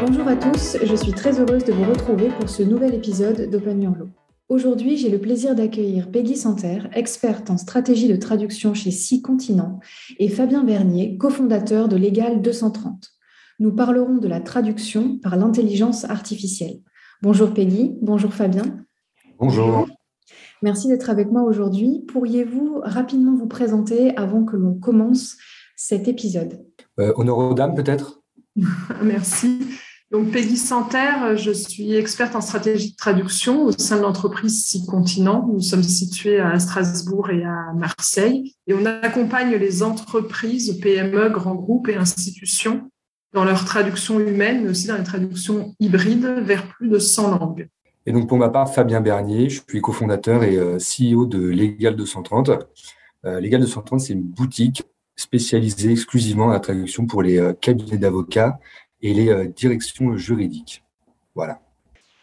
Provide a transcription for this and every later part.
Bonjour à tous, je suis très heureuse de vous retrouver pour ce nouvel épisode d'Open Your Law. Aujourd'hui, j'ai le plaisir d'accueillir Peggy Santerre, experte en stratégie de traduction chez Six Continents, et Fabien Bernier, cofondateur de Légal 230. Nous parlerons de la traduction par l'intelligence artificielle. Bonjour Peggy, bonjour Fabien. Bonjour. Merci d'être avec moi aujourd'hui. Pourriez-vous rapidement vous présenter avant que l'on commence cet épisode euh, Honneur aux dames peut-être? Merci. Donc, Peggy Santerre, je suis experte en stratégie de traduction au sein de l'entreprise Six Continents. Nous sommes situés à Strasbourg et à Marseille et on accompagne les entreprises, PME, grands groupes et institutions dans leur traduction humaine, mais aussi dans les traductions hybrides vers plus de 100 langues. Et donc, pour ma part, Fabien Bernier, je suis cofondateur et euh, CEO de Légal 230. Euh, Légal 230, c'est une boutique spécialisée exclusivement dans la traduction pour les euh, cabinets d'avocats et les euh, directions juridiques. Voilà.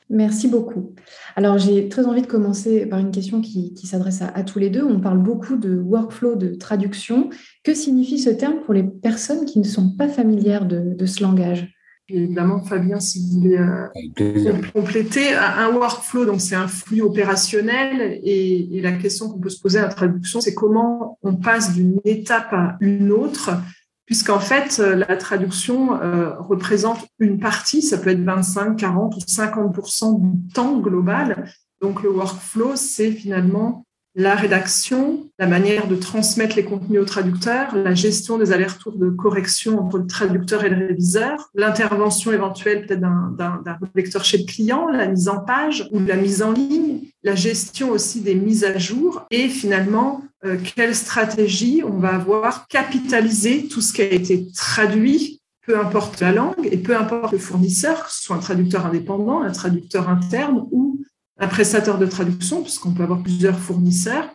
Merci beaucoup. Alors, j'ai très envie de commencer par une question qui, s'adresse à, tous les deux. On parle beaucoup de workflow de traduction. Que signifie ce terme pour les personnes qui ne sont pas familières de, ce langage? Évidemment, Fabien, si vous voulez euh, compléter, un workflow, donc c'est un flux opérationnel et, et la question qu'on peut se poser à la traduction, c'est comment on passe d'une étape à une autre puisqu'en fait, euh, la traduction euh, représente une partie, ça peut être 25, 40 ou 50% du temps global. Donc le workflow, c'est finalement la rédaction, la manière de transmettre les contenus au traducteur, la gestion des allers-retours de correction entre le traducteur et le réviseur, l'intervention éventuelle peut-être d'un lecteur chez le client, la mise en page ou la mise en ligne, la gestion aussi des mises à jour et finalement euh, quelle stratégie on va avoir capitalisé tout ce qui a été traduit peu importe la langue et peu importe le fournisseur, que ce soit un traducteur indépendant, un traducteur interne ou un prestataire de traduction, puisqu'on peut avoir plusieurs fournisseurs,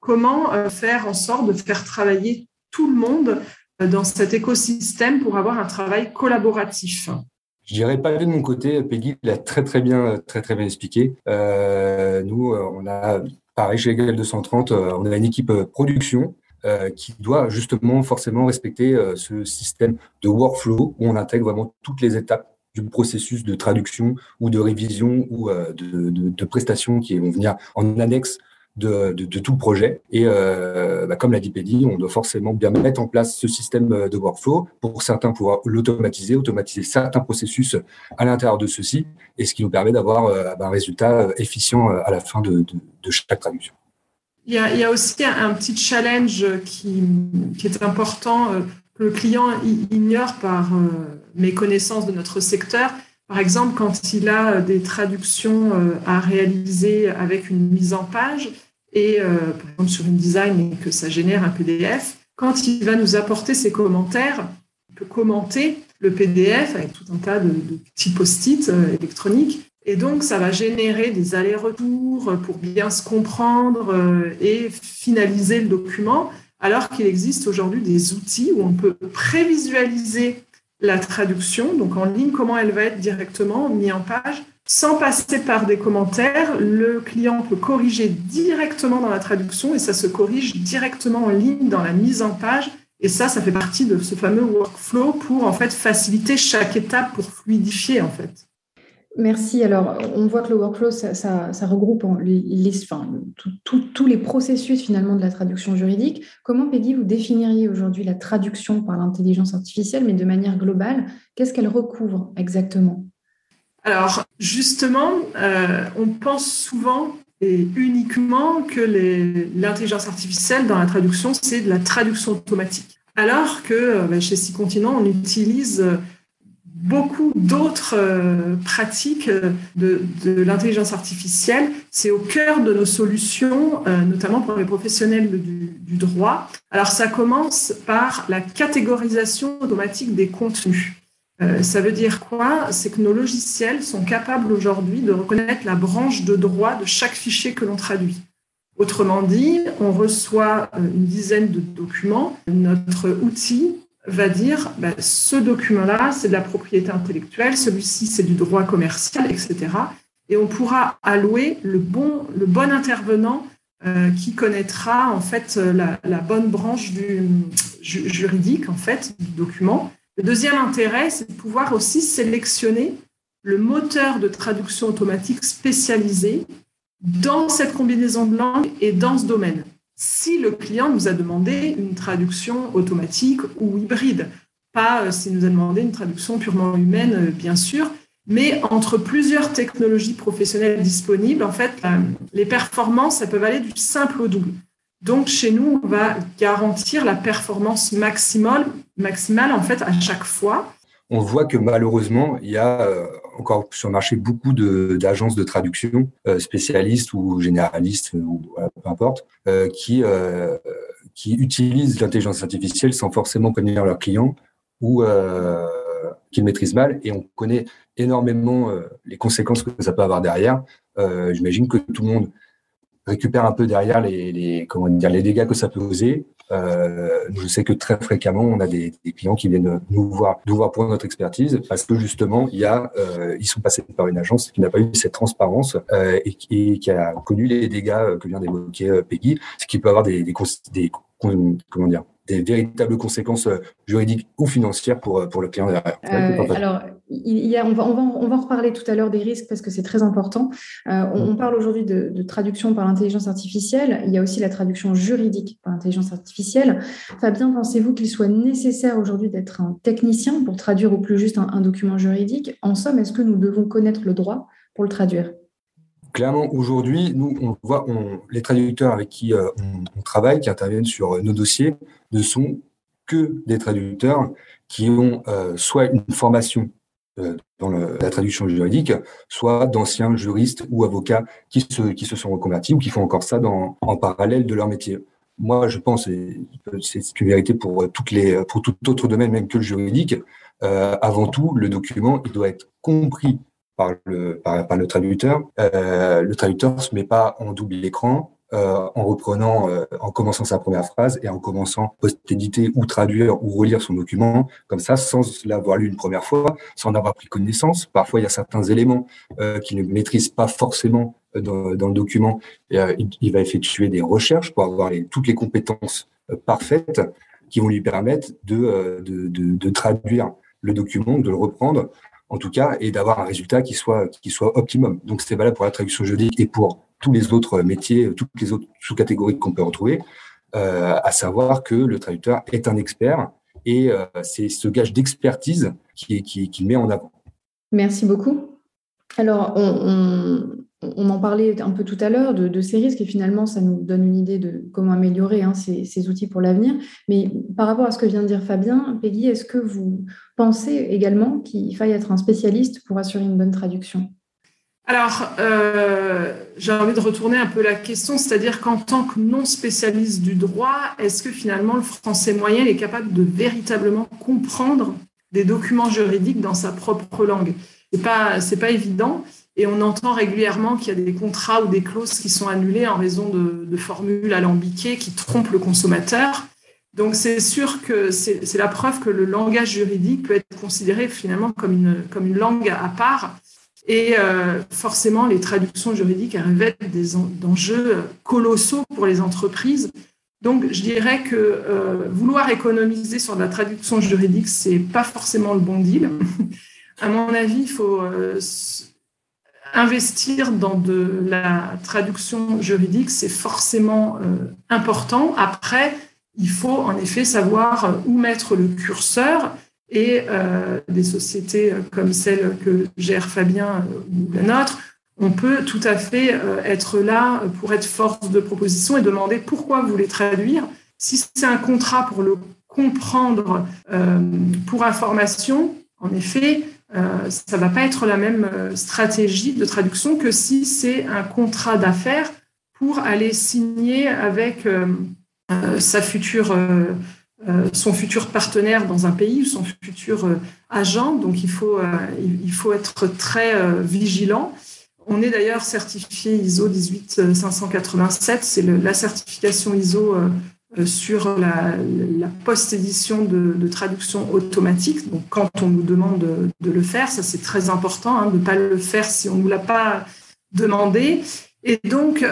comment euh, faire en sorte de faire travailler tout le monde euh, dans cet écosystème pour avoir un travail collaboratif? Je dirais pas de mon côté, Peggy l'a très très bien très très bien expliqué. Euh, nous, on a pareil chez Legal 230, on a une équipe production qui doit justement forcément respecter ce système de workflow où on intègre vraiment toutes les étapes du processus de traduction ou de révision ou euh, de, prestations qui vont venir en annexe de, tout projet. Et euh, bah, comme l'a dit Pédi, on doit forcément bien mettre en place ce système de workflow pour certains pouvoir l'automatiser, automatiser certains processus à l'intérieur de ceci, et ce qui nous permet d'avoir euh, bah, un résultat efficient à la fin de, chaque traduction. Il y, a, aussi un, un petit challenge qui, qui est important le client ignore par euh, mes connaissances de notre secteur. Par exemple, quand il a des traductions euh, à réaliser avec une mise en page et euh, par exemple sur une design et que ça génère un PDF, quand il va nous apporter ses commentaires, il peut commenter le PDF avec tout un tas de, de petits post-it électroniques. Et donc, ça va générer des allers-retours pour bien se comprendre et finaliser le document alors qu'il existe aujourd'hui des outils où on peut prévisualiser la traduction, donc en ligne, comment elle va être directement mise en page, sans passer par des commentaires. Le client peut corriger directement dans la traduction et ça se corrige directement en ligne dans la mise en page. Et ça, ça fait partie de ce fameux workflow pour en fait faciliter chaque étape pour fluidifier en fait. Merci. Alors, on voit que le workflow, ça, regroupe tous les processus finalement de la traduction juridique. Comment, Peggy, vous définiriez aujourd'hui la traduction par l'intelligence artificielle, mais de manière globale Qu'est-ce qu'elle recouvre exactement? Alors, justement, euh, on pense souvent et uniquement que l'intelligence artificielle dans la traduction, c'est de la traduction automatique. Alors que euh, bah, chez Six Continents, on utilise euh, beaucoup d'autres euh, pratiques de, l'intelligence artificielle. C'est au cœur de nos solutions, euh, notamment pour les professionnels du, droit. Alors, ça commence par la catégorisation automatique des contenus. Euh, ça veut dire quoi? C'est que nos logiciels sont capables aujourd'hui de reconnaître la branche de droit de chaque fichier que l'on traduit. Autrement dit, on reçoit une dizaine de documents. Notre outil va dire bah, ce document-là, c'est de la propriété intellectuelle, celui-ci, c'est du droit commercial, etc. Et on pourra allouer le bon, le bon intervenant qui connaîtra en fait la, bonne branche du, juridique en fait du document. Le deuxième intérêt, c'est de pouvoir aussi sélectionner le moteur de traduction automatique spécialisé dans cette combinaison de langues et dans ce domaine. Si le client nous a demandé une traduction automatique ou hybride, pas s'il nous a demandé une traduction purement humaine, bien sûr, mais entre plusieurs technologies professionnelles disponibles, en fait, euh, les performances, elles peuvent aller du simple au double. Donc, chez nous, on va garantir la performance maximale, maximale en fait, à chaque fois. On voit que malheureusement, il y a euh, encore sur le marché beaucoup d'agences de, traduction, euh, spécialistes ou généralistes, ou peu importe, qui, qui utilisent l'intelligence artificielle sans forcément connaître leurs clients ou qu'ils maîtrisent mal. Et on connaît énormément euh, les conséquences que ça peut avoir derrière. Euh, j'imagine que tout le monde récupère un peu derrière les, comment dire, les dégâts que ça peut causer. Euh, je sais que très fréquemment, on a des, clients qui viennent nous voir, nous voir pour notre expertise parce que justement, il y a, ils sont passés par une agence qui n'a pas eu cette transparence et, qui a connu les dégâts que vient d'évoquer Peggy, ce qui peut avoir des, des, des comment dire, des véritables conséquences euh, juridiques ou financières pour, euh, pour le client derrière. Euh, alors, il y a, on, va, on, va, on va en reparler tout à l'heure des risques parce que c'est très important. on, parle aujourd'hui de, traduction par l'intelligence artificielle. Il y a aussi la traduction juridique par l'intelligence artificielle. Fabien, pensez-vous qu'il soit nécessaire aujourd'hui d'être un technicien pour traduire au plus juste un document juridique? En somme, est-ce que nous devons connaître le droit pour le traduire? Clairement, aujourd'hui, nous, on voit, les traducteurs avec qui euh, on, travaille, qui interviennent sur euh, nos dossiers, ne sont que des traducteurs qui ont euh, soit une formation dans la traduction juridique, soit d'anciens juristes ou avocats qui se, sont reconvertis ou qui font encore ça en parallèle de leur métier. Moi, je pense, et c'est une vérité pour, pour tout autre domaine, même que le juridique, avant tout, le document, il doit être compris par le, par, le traducteur. Euh, le traducteur se met pas en double écran euh, en reprenant, euh, en commençant sa première phrase et en commençant post-éditer ou traduire ou relire son document comme ça, sans l'avoir lu une première fois, sans en avoir pris connaissance. Parfois, il y a certains éléments qu'il ne maîtrise pas forcément dans, dans le document. Et, il, va effectuer des recherches pour avoir les, toutes les compétences parfaites qui vont lui permettre de, de, de, de traduire le document, de le reprendre en tout cas, et d'avoir un résultat qui soit, qui soit optimum. Donc, c'est valable pour la traduction juridique et pour tous les autres métiers, toutes les autres sous-catégories qu'on peut retrouver, euh, à savoir que le traducteur est un expert et euh, c'est ce gage d'expertise qui, qui, qui met en avant. Merci beaucoup. Alors, on en parlait un peu tout à l'heure de, ces risques et finalement, ça nous donne une idée de comment améliorer hein, ces, outils pour l'avenir. Mais par rapport à ce que vient de dire Fabien, Peggy, est-ce que vous pensez également qu'il faille être un spécialiste pour assurer une bonne traduction? Alors, euh, j'ai envie de retourner un peu la question, c'est-à-dire qu'en tant que non spécialiste du droit, est-ce que finalement le français moyen est capable de véritablement comprendre des documents juridiques dans sa propre langue? Pas, c'est pas évident. Et on entend régulièrement qu'il y a des contrats ou des clauses qui sont annulées en raison de, formules alambiquées qui trompent le consommateur. Donc c'est sûr que c'est la preuve que le langage juridique peut être considéré finalement comme une, comme une langue à part. Et euh, forcément, les traductions juridiques révèlent des enjeux colossaux pour les entreprises. Donc, je dirais que euh, vouloir économiser sur la traduction juridique, c'est pas forcément le bon deal. à mon avis, il faut euh, investir dans de la traduction juridique, c'est forcément euh, important. Après, il faut en effet savoir euh, où mettre le curseur et euh, des sociétés comme celle que gère Fabien ou la nôtre, on peut tout à fait être là pour être force de proposition et demander pourquoi vous voulez traduire. Si c'est un contrat pour le comprendre pour information, en effet, euh, ça va pas être la même euh, stratégie de traduction que si c'est un contrat d'affaires pour aller signer avec euh, sa future, son futur partenaire dans un pays ou son futur agent. Donc il faut, il faut être très vigilant. On est d'ailleurs certifié ISO 18587, c'est la certification ISO sur la, post-édition de, traduction automatique. Donc, quand on nous demande de, le faire, ça c'est très important, hein, de ne pas le faire si on ne nous l'a pas demandé. Et donc,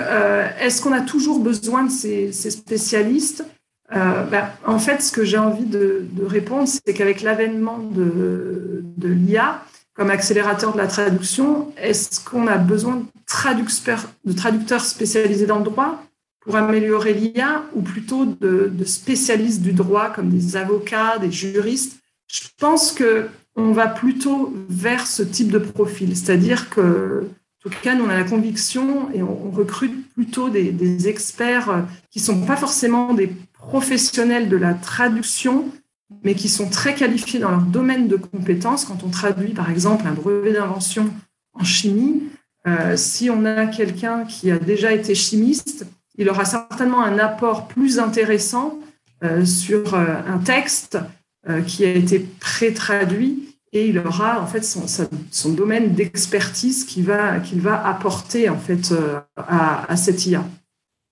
est-ce qu'on a toujours besoin de ces, spécialistes? Ben, En fait, ce que j'ai envie de, répondre, c'est qu'avec l'avènement de, de l'IA, comme accélérateur de la traduction, est-ce qu'on a besoin de traducteurs spécialisés dans le droit? Pour améliorer l'IA ou plutôt de, spécialistes du droit comme des avocats, des juristes Je pense que on va plutôt vers ce type de profil, c'est-à-dire que en tout cas, nous, on a la conviction et on, recrute plutôt des, experts qui ne sont pas forcément des professionnels de la traduction, mais qui sont très qualifiés dans leur domaine de compétences. Quand on traduit, par exemple, un brevet d'invention en chimie, euh, si on a quelqu'un qui a déjà été chimiste, il aura certainement un apport plus intéressant euh, sur euh, un texte euh, qui a été pré-traduit et il aura en fait son, domaine d'expertise qu'il va, qu'il va apporter en fait à, cette IA.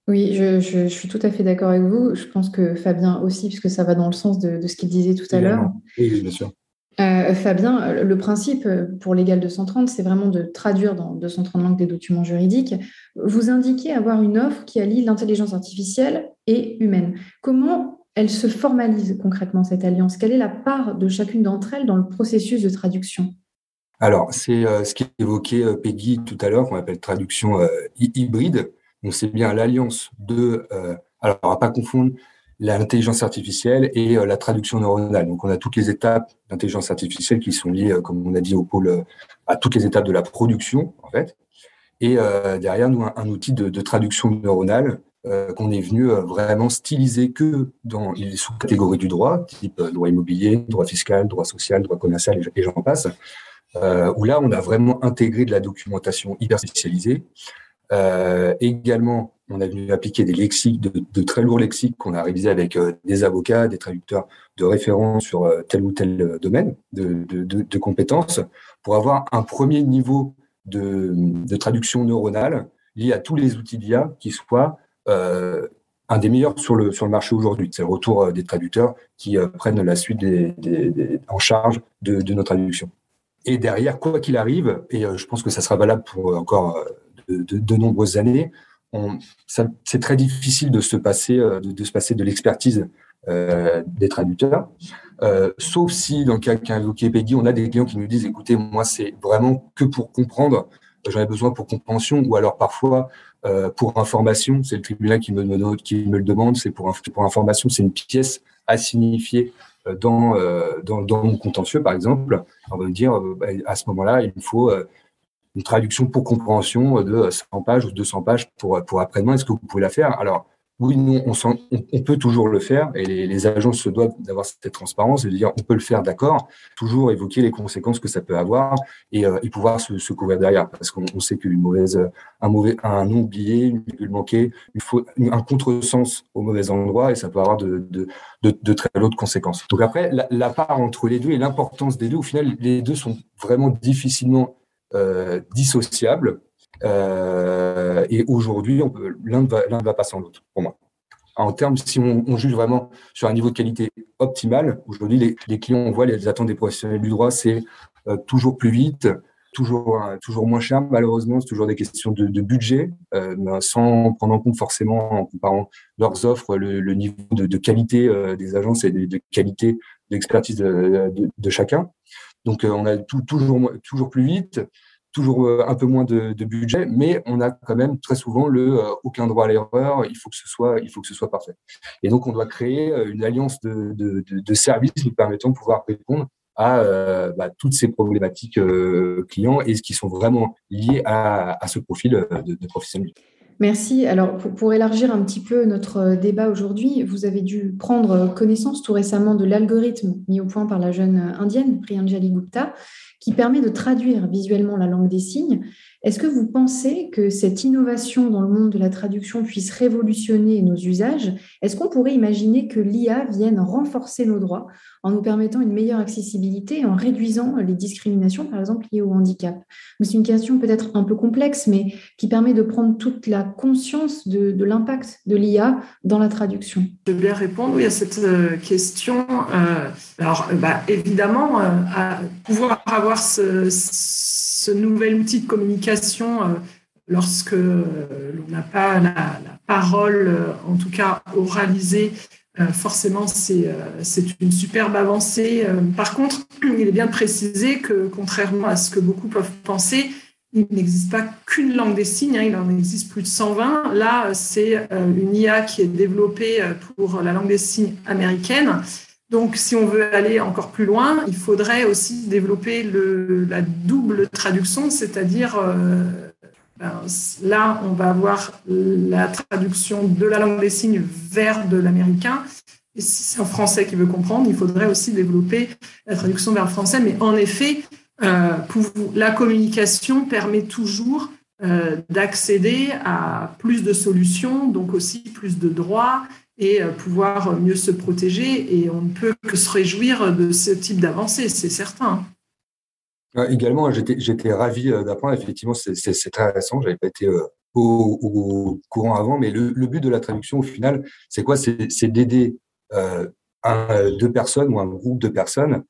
Oui, je, suis tout à fait d'accord avec vous. Je pense que Fabien aussi, puisque ça va dans le sens de, de ce qu'il disait tout à l'heure. Oui, bien sûr. Euh, Fabien, le principe pour l'égal 230, c'est vraiment de traduire dans 230 langues des documents juridiques. Vous indiquez avoir une offre qui allie l'intelligence artificielle et humaine. Comment elle se formalise concrètement, cette alliance? Quelle est la part de chacune d'entre elles dans le processus de traduction? Alors, c'est euh, ce qu'évoquait euh, Peggy tout à l'heure, qu'on appelle traduction hybride. Donc, c'est bien l'alliance de... alors, va pas confondre l'intelligence artificielle et euh, la traduction neuronale. Donc, on a toutes les étapes d'intelligence artificielle qui sont liées, euh, comme on a dit, au pôle, euh, à toutes les étapes de la production, en fait. Et derrière nous, un, outil de, traduction neuronale qu'on est venu vraiment styliser que dans les sous-catégories du droit, type droit immobilier, droit fiscal, droit social, droit commercial et, j'en passe, où là, on a vraiment intégré de la documentation hyper spécialisée. Également, on a venu appliquer des lexiques, de, très lourds lexiques qu'on a révisés avec euh, des avocats, des traducteurs de référence sur euh, tel ou tel euh, domaine de, compétences pour avoir un premier niveau de, traduction neuronale lié à tous les outils d'IA qui soient un des meilleurs sur le, sur le marché aujourd'hui. C'est le retour des traducteurs qui prennent la suite en charge de, nos traductions. Et derrière, quoi qu'il arrive, et je pense que ça sera valable pour encore de nombreuses années, c'est très difficile de se passer euh, de, l'expertise euh, des traducteurs, euh, sauf si dans le cas qu'a on a des clients qui nous disent écoutez, moi c'est vraiment que pour comprendre, j'en ai besoin pour compréhension, ou alors parfois pour information, c'est le tribunal qui me, me le demande, c'est pour, information, c'est une pièce à signifier dans, dans, mon contentieux, par exemple. On va me dire bah, à ce moment-là, il faut une traduction pour compréhension de 100 pages ou 200 pages pour, pour après-demain. Est-ce que vous pouvez la faire? Alors, oui, nous, on, peut toujours le faire et les, les agences se doivent d'avoir cette transparence et de dire on peut le faire, d'accord, toujours évoquer les conséquences que ça peut avoir et, euh, pouvoir se, couvrir derrière parce qu'on sait qu'une mauvaise, un mauvais, un nom oublié, une virgule manquée, il faut un contresens au mauvais endroit et ça peut avoir de, très lourdes conséquences. Donc après, la, part entre les deux et l'importance des deux, au final, les deux sont vraiment difficilement euh, dissociables. Euh, et aujourd'hui, l'un ne va, pas sans l'autre, pour moi. En termes, si on, juge vraiment sur un niveau de qualité optimal, aujourd'hui, les, clients, on voit les attentes des professionnels du droit, c'est euh, toujours plus vite, toujours, toujours moins cher. Malheureusement, c'est toujours des questions de, budget, euh, sans prendre en compte forcément, en comparant leurs offres, le, niveau de, qualité euh, des agences et de, qualité d'expertise de, de, chacun. Donc, euh, on a toujours, plus vite, toujours euh, un peu moins de, budget, mais on a quand même très souvent le euh, aucun droit à l'erreur. Il faut que ce soit, parfait. Et donc, on doit créer une alliance de, services nous permettant de pouvoir répondre à bah, toutes ces problématiques clients et ce qui sont vraiment liées à, à ce profil de, de professionnel. Merci. Alors, pour, élargir un petit peu notre euh, débat aujourd'hui, vous avez dû prendre connaissance tout récemment de l'algorithme mis au point par la jeune indienne Priyanjali Gupta, qui permet de traduire visuellement la langue des signes. Est-ce que vous pensez que cette innovation dans le monde de la traduction puisse révolutionner nos usages? Est-ce qu'on pourrait imaginer que l'IA vienne renforcer nos droits? En nous permettant une meilleure accessibilité et en réduisant les discriminations, par exemple, liées au handicap C'est une question peut-être un peu complexe, mais qui permet de prendre toute la conscience de, l'impact de l'IA dans la traduction. Je vais bien répondre à cette euh, question. Euh, alors, bah, évidemment, euh, pouvoir avoir ce nouvel outil de communication lorsque l'on n'a pas la, parole, en tout cas oralisée, forcément, c'est une superbe avancée. Par contre, il est bien de préciser que, contrairement à ce que beaucoup peuvent penser, il n'existe pas qu'une langue des signes, hein, il en existe plus de 120. Là, c'est une IA qui est développée pour la langue des signes américaine. Donc, si on veut aller encore plus loin, il faudrait aussi développer la double traduction, c'est-à-dire euh, là, on va avoir la traduction de la langue des signes vers de l'américain. Et si c'est en français qui veut comprendre, il faudrait aussi développer la traduction vers le français. Mais en effet, euh, la communication permet toujours euh, d'accéder à plus de solutions, donc aussi plus de droits et euh, pouvoir mieux se protéger. Et on ne peut que se réjouir de ce type d'avancée, c'est certain. Également, j'étais ravi euh, d'apprendre. Effectivement, c'est très récent. Je n'avais pas été euh, au, courant avant, mais le, but de la traduction, au final, c'est quoi? C'est d'aider deux personnes ou un groupe de personnes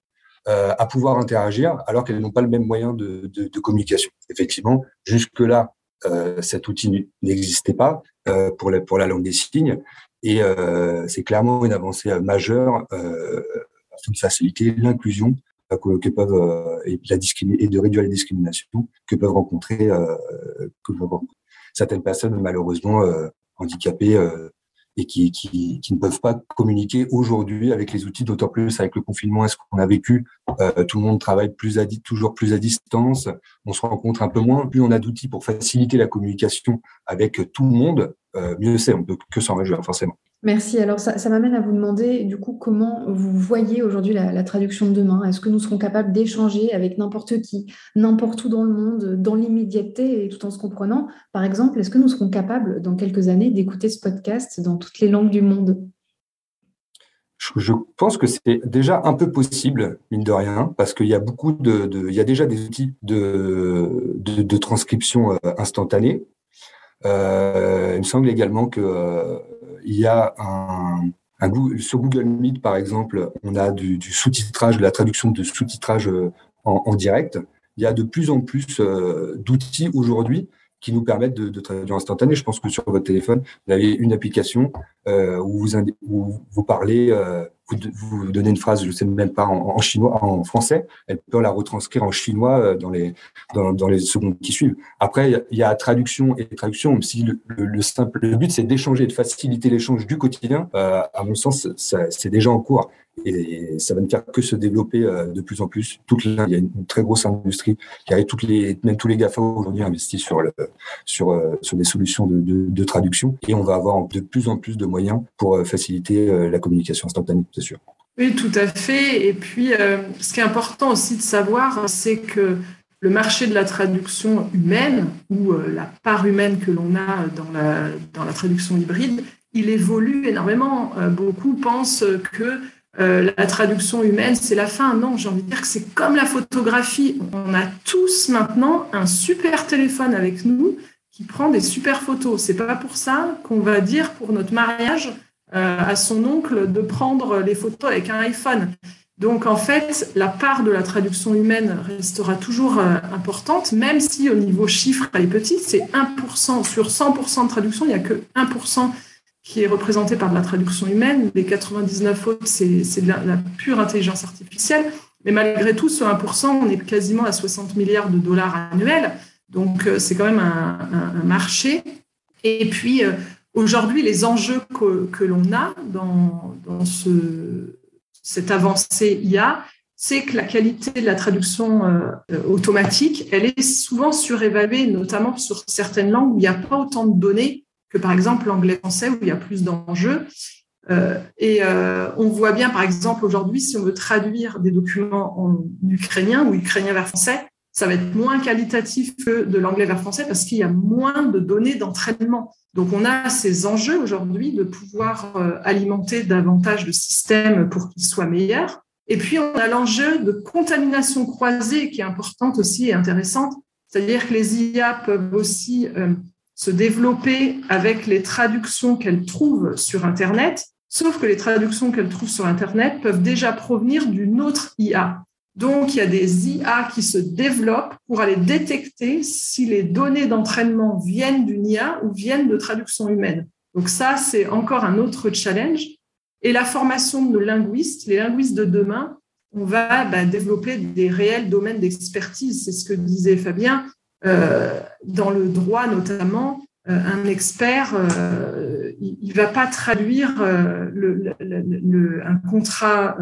à pouvoir interagir alors qu'elles n'ont pas le même moyen de, communication. Effectivement, jusque-là, cet outil n'existait pas pour, la, pour la langue des signes. Et euh, c'est clairement une avancée euh, majeure euh, afin de faciliter l'inclusion que, peuvent et, la et de réduire les discriminations que peuvent rencontrer, que certaines personnes malheureusement handicapées et qui, qui, qui, ne peuvent pas communiquer aujourd'hui avec les outils, d'autant plus avec le confinement est ce qu'on a vécu. tout le monde travaille plus à, toujours plus à distance, on se rencontre un peu moins. Plus on a d'outils pour faciliter la communication avec tout le monde, euh, mieux c'est, on ne peut que s'en réjouir forcément. Merci. Alors ça, m'amène à vous demander du coup comment vous voyez aujourd'hui la, traduction de demain? Est-ce que nous serons capables d'échanger avec n'importe qui, n'importe où dans le monde, dans l'immédiateté et tout en se comprenant? Par exemple, est-ce que nous serons capables dans quelques années d'écouter ce podcast dans toutes les langues du monde? Je, pense que c'est déjà un peu possible, mine de rien, parce qu'il y a beaucoup de, il y a déjà des outils de, de transcription euh, instantanée euh, il me semble également que euh, il y a un, un, sur Google Meet, par exemple, on a du, sous-titrage, de la traduction de sous-titrage euh, en, direct. Il y a de plus en plus d'outils aujourd'hui qui nous permettent de, de, traduire instantané. Je pense que sur votre téléphone, vous avez une application euh, où, vous, parlez euh, vous, donnez une phrase, je ne sais même pas en, chinois, en français, elle peut la retranscrire en chinois euh, dans les dans, dans les secondes qui suivent. Après, il y a traduction et traduction. Même si le, le, simple le but c'est d'échanger, de faciliter l'échange du quotidien. Euh, à mon sens, c'est déjà en cours et ça va ne faire que se développer euh, de plus en plus. Toute il y a une, très grosse industrie qui arrive, toutes les, même tous les GAFA aujourd'hui investissent sur le, sur euh, sur des solutions de, de, de, traduction et on va avoir de plus en plus de moyens pour euh, faciliter la communication instantanée, c'est sûr. Oui, tout à fait. Et puis, ce qui est important aussi de savoir, c'est que le marché de la traduction humaine ou la part humaine que l'on a dans la, dans la traduction hybride, il évolue énormément. beaucoup pensent que euh, la traduction humaine, c'est la fin. Non, j'ai envie de dire que c'est comme la photographie. On a tous maintenant un super téléphone avec nous qui prend des super photos. C'est pas pour ça qu'on va dire pour notre mariage euh, à son oncle de prendre les photos avec un iPhone. Donc en fait, la part de la traduction humaine restera toujours euh, importante, même si au niveau chiffre, elle est petite. C'est 1% sur 100% de traduction, il n'y a que 1% qui est représenté par la traduction humaine. Les 99 autres, c'est de la, pure intelligence artificielle. Mais malgré tout, ce 1%, on est quasiment à 60 milliards de dollars annuels. Donc, euh, c'est quand même un, marché. Et puis, euh, aujourd'hui, les enjeux que, l'on a dans, ce, cette avancée IA, c'est que la qualité de la traduction euh, automatique, elle est souvent surévaluée, notamment sur certaines langues où il n'y a pas autant de données que par exemple l'anglais-français où il y a plus d'enjeux. Euh, et euh, on voit bien, par exemple, aujourd'hui, si on veut traduire des documents en ukrainien ou ukrainien vers français, ça va être moins qualitatif que de l'anglais vers français parce qu'il y a moins de données d'entraînement. Donc, on a ces enjeux aujourd'hui de pouvoir euh, alimenter davantage de systèmes pour qu'ils soient meilleurs. Et puis, on a l'enjeu de contamination croisée qui est importante aussi et intéressante. C'est-à-dire que les IA peuvent aussi se développer avec les traductions qu'elles trouvent sur Internet, sauf que les traductions qu'elles trouvent sur Internet peuvent déjà provenir d'une autre IA. Donc, il y a des IA qui se développent pour aller détecter si les données d'entraînement viennent d'une IA ou viennent de traduction humaine. Donc ça, c'est encore un autre challenge. Et la formation de nos linguistes, les linguistes de demain, on va bah, développer des réels domaines d'expertise. C'est ce que disait Fabien. Euh, dans le droit notamment, euh, un expert, euh, il ne va pas traduire le, un contrat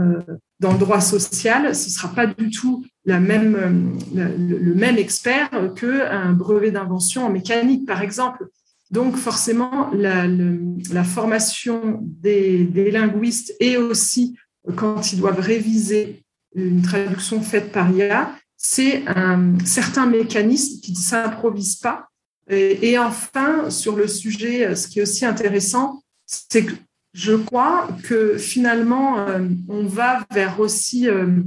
dans le droit social, ce ne sera pas du tout la même, le, même expert qu'un brevet d'invention en mécanique, par exemple. Donc forcément, la, la formation des, des, linguistes et aussi quand ils doivent réviser une traduction faite par IA, c'est un certain mécanisme qui ne s'improvise pas. Et, enfin, sur le sujet, ce qui est aussi intéressant, c'est que je crois que finalement, euh, on va vers aussi, euh,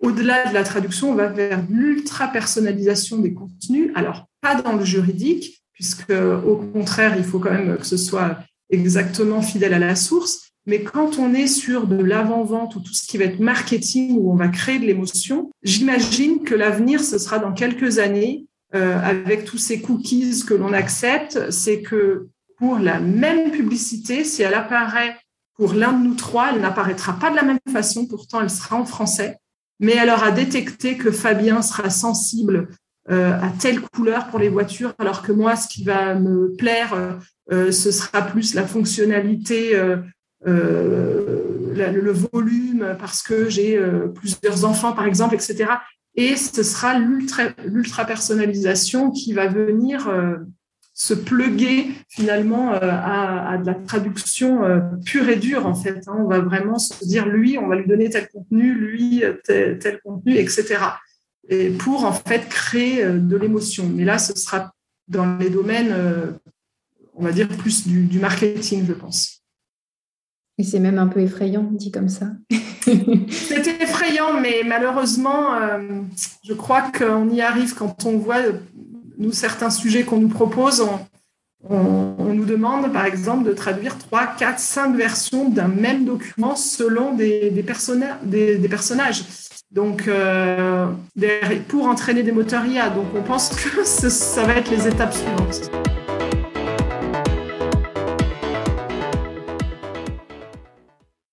au-delà de la traduction, on va vers l'ultra-personnalisation des contenus. Alors, pas dans le juridique, puisque au contraire, il faut quand même que ce soit exactement fidèle à la source, mais quand on est sur de l'avant-vente ou tout ce qui va être marketing, où on va créer de l'émotion, j'imagine que l'avenir, ce sera dans quelques années, euh, avec tous ces cookies que l'on accepte, c'est que pour la même publicité, si elle apparaît pour l'un de nous trois, elle n'apparaîtra pas de la même façon, pourtant elle sera en français, mais elle aura détecté que Fabien sera sensible euh, à telle couleur pour les voitures, alors que moi, ce qui va me plaire, euh, ce sera plus la fonctionnalité euh, le volume parce que j'ai euh, plusieurs enfants, par exemple, etc. Et ce sera l'ultra personnalisation qui va venir euh, se pluguer finalement à, de la traduction pure et dure en fait. Hein. On va vraiment se dire lui, on va lui donner tel contenu, lui tel contenu, etc. Et pour en fait créer de l'émotion. Mais là, ce sera dans les domaines, on va dire plus du marketing, je pense. C'est même un peu effrayant, dit comme ça. c'est effrayant, mais malheureusement, euh, je crois qu'on y arrive quand on voit, nous, certains sujets qu'on nous propose. On, nous demande, par exemple, de traduire 3, 4, 5 versions d'un même document selon des, personnages. Donc, euh, pour entraîner des moteurs IA. Donc, on pense que ça va être les étapes suivantes.